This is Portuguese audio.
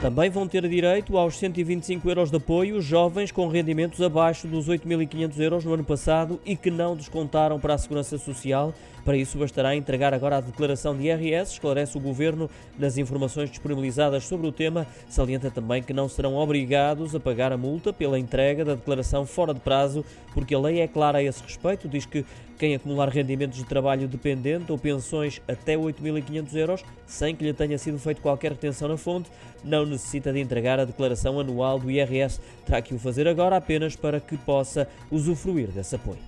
Também vão ter direito aos 125 euros de apoio jovens com rendimentos abaixo dos 8.500 euros no ano passado e que não descontaram para a Segurança Social. Para isso, bastará entregar agora a declaração de IRS, esclarece o Governo nas informações disponibilizadas sobre o tema. Salienta também que não serão obrigados a pagar a multa pela entrega da declaração fora de prazo, porque a lei é clara a esse respeito. Diz que quem acumular rendimentos de trabalho dependente ou pensões até 8.500 euros, sem que lhe tenha sido feito qualquer retenção na fonte, não necessita de entregar a declaração anual do IRS. Terá que o fazer agora apenas para que possa usufruir desse apoio.